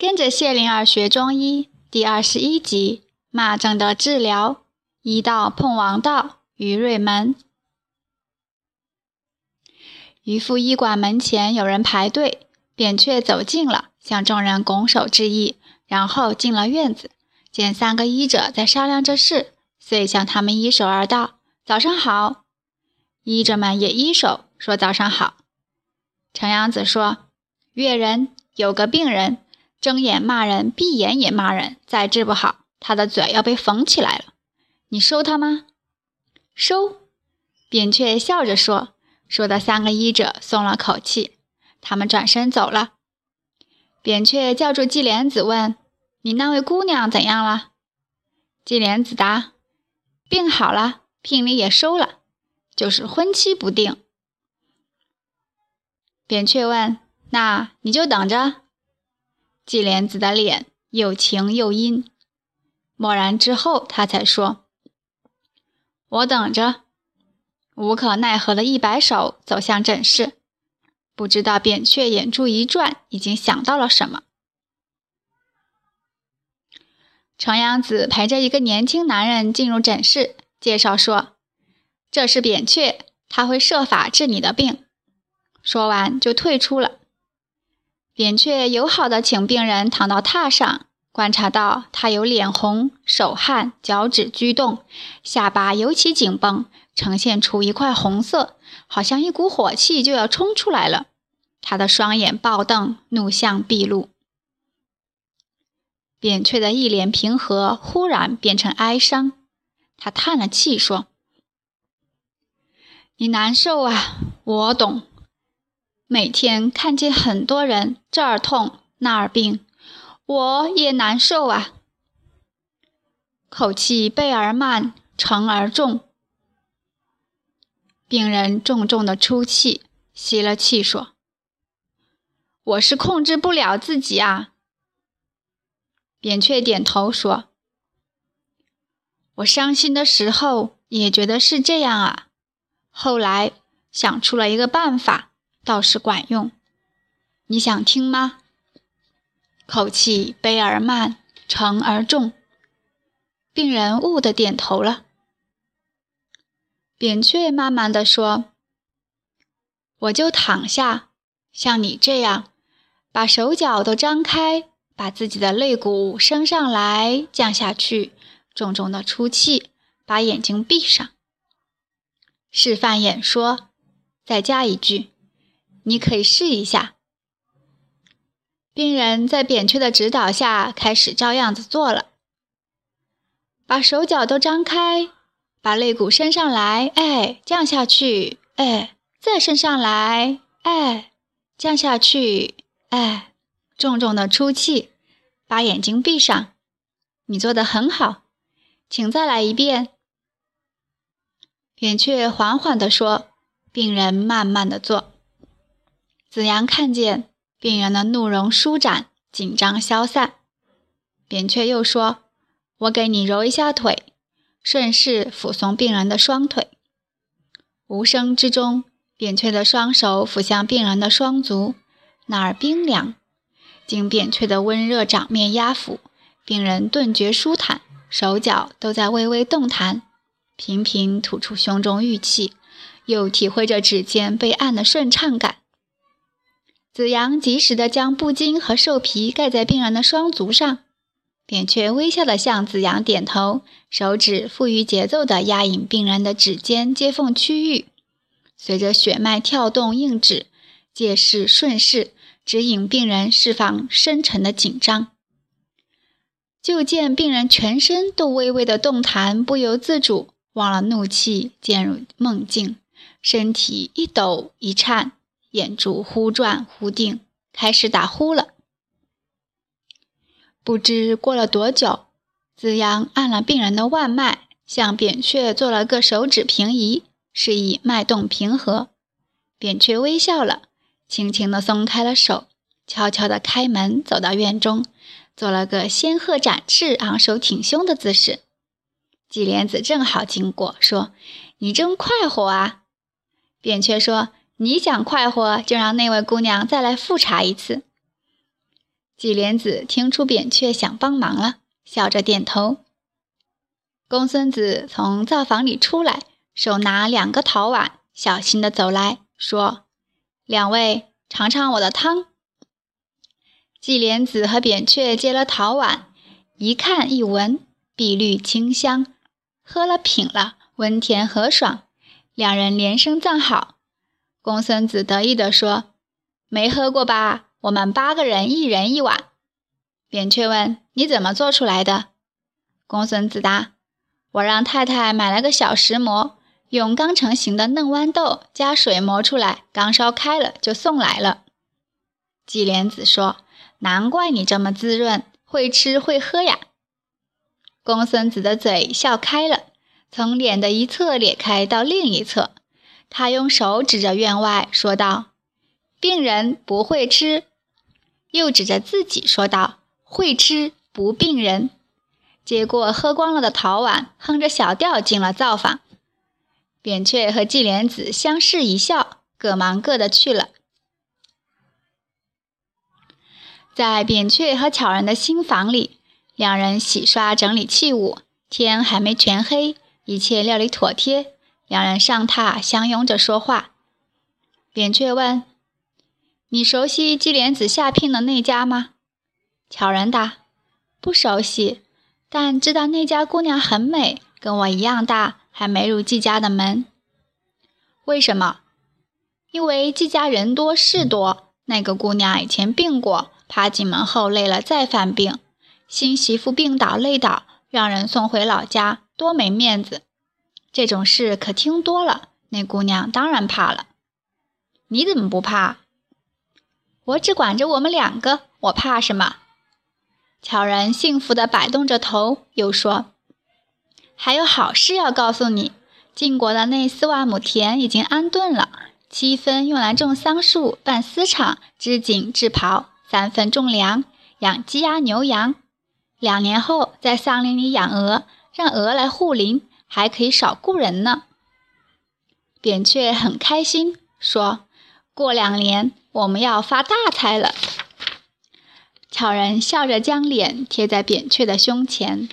跟着谢灵儿学中医第二十一集：骂症的治疗。医道碰王道于瑞门，渔夫医馆门前有人排队，扁鹊走近了，向众人拱手致意，然后进了院子，见三个医者在商量着事，遂向他们一手而道：“早上好。”医者们也一手说：“早上好。”程阳子说：“岳人有个病人。”睁眼骂人，闭眼也骂人，再治不好，他的嘴要被缝起来了。你收他吗？收。扁鹊笑着说，说的三个医者松了口气，他们转身走了。扁鹊叫住季莲子，问：“你那位姑娘怎样了？”季莲子答：“病好了，聘礼也收了，就是婚期不定。”扁鹊问：“那你就等着。”季莲子的脸又晴又阴，默然之后，他才说：“我等着。”无可奈何的一摆手，走向诊室。不知道扁鹊眼珠一转，已经想到了什么。程阳子陪着一个年轻男人进入诊室，介绍说：“这是扁鹊，他会设法治你的病。”说完就退出了。扁鹊友好的请病人躺到榻上，观察到他有脸红、手汗、脚趾拘动，下巴尤其紧绷，呈现出一块红色，好像一股火气就要冲出来了。他的双眼暴瞪，怒相毕露。扁鹊的一脸平和忽然变成哀伤，他叹了气说：“你难受啊，我懂。”每天看见很多人这儿痛那儿病，我也难受啊。口气背而慢，沉而重。病人重重的出气，吸了气说：“我是控制不了自己啊。”扁鹊点头说：“我伤心的时候也觉得是这样啊，后来想出了一个办法。”倒是管用，你想听吗？口气悲而慢，沉而重。病人兀的点头了。扁鹊慢慢的说：“我就躺下，像你这样，把手脚都张开，把自己的肋骨升上来，降下去，重重的出气，把眼睛闭上。示范演说，再加一句。”你可以试一下。病人在扁鹊的指导下开始照样子做了，把手脚都张开，把肋骨伸上来，哎，降下去，哎，再伸上来，哎，降下去，哎，重重的出气，把眼睛闭上。你做的很好，请再来一遍。扁鹊缓缓地说，病人慢慢的做。子阳看见病人的怒容舒展，紧张消散。扁鹊又说：“我给你揉一下腿。”顺势抚松病人的双腿。无声之中，扁鹊的双手抚向病人的双足，那儿冰凉。经扁鹊的温热掌面压抚，病人顿觉舒坦，手脚都在微微动弹，频频吐出胸中郁气，又体会着指尖被按的顺畅感。子阳及时地将布巾和兽皮盖在病人的双足上，扁鹊微笑地向子阳点头，手指富于节奏地压引病人的指尖接缝区域，随着血脉跳动应指，借势顺势指引病人释放深沉的紧张。就见病人全身都微微的动弹，不由自主，忘了怒气，渐入梦境，身体一抖一颤。眼珠忽转忽定，开始打呼了。不知过了多久，子阳按了病人的腕脉，向扁鹊做了个手指平移，示意脉动平和。扁鹊微笑了，轻轻地松开了手，悄悄地开门走到院中，做了个仙鹤展翅、昂首挺胸的姿势。季莲子正好经过，说：“你真快活啊！”扁鹊说。你想快活，就让那位姑娘再来复查一次。纪莲子听出扁鹊想帮忙了，笑着点头。公孙子从灶房里出来，手拿两个陶碗，小心地走来说：“两位尝尝我的汤。”纪莲子和扁鹊接了陶碗，一看一闻，碧绿清香，喝了品了，温甜和爽，两人连声赞好。公孙子得意地说：“没喝过吧？”我们八个人一人一碗。扁鹊问：“你怎么做出来的？”公孙子答：“我让太太买了个小石磨，用刚成型的嫩豌豆加水磨出来，刚烧开了就送来了。”季莲子说：“难怪你这么滋润，会吃会喝呀。”公孙子的嘴笑开了，从脸的一侧咧开到另一侧，他用手指着院外说道：“病人不会吃。”又指着自己说道：“会吃不病人。”接过喝光了的陶碗，哼着小调进了灶房。扁鹊和季莲子相视一笑，各忙各的去了。在扁鹊和巧人的新房里，两人洗刷整理器物，天还没全黑，一切料理妥帖，两人上榻相拥着说话。扁鹊问。你熟悉季莲子下聘的那家吗？巧人答：“不熟悉，但知道那家姑娘很美，跟我一样大，还没入季家的门。为什么？因为季家人多事多，那个姑娘以前病过，怕进门后累了再犯病，新媳妇病倒累倒，让人送回老家，多没面子。这种事可听多了，那姑娘当然怕了。你怎么不怕？”我只管着我们两个，我怕什么？巧人幸福地摆动着头，又说：“还有好事要告诉你。晋国的那四万亩田已经安顿了，七分用来种桑树、办丝厂、织锦、制袍，三分种粮，养鸡鸭牛羊。两年后在桑林里养鹅，让鹅来护林，还可以少雇人呢。”扁鹊很开心，说：“过两年。”我们要发大财了。巧人笑着将脸贴在扁鹊的胸前。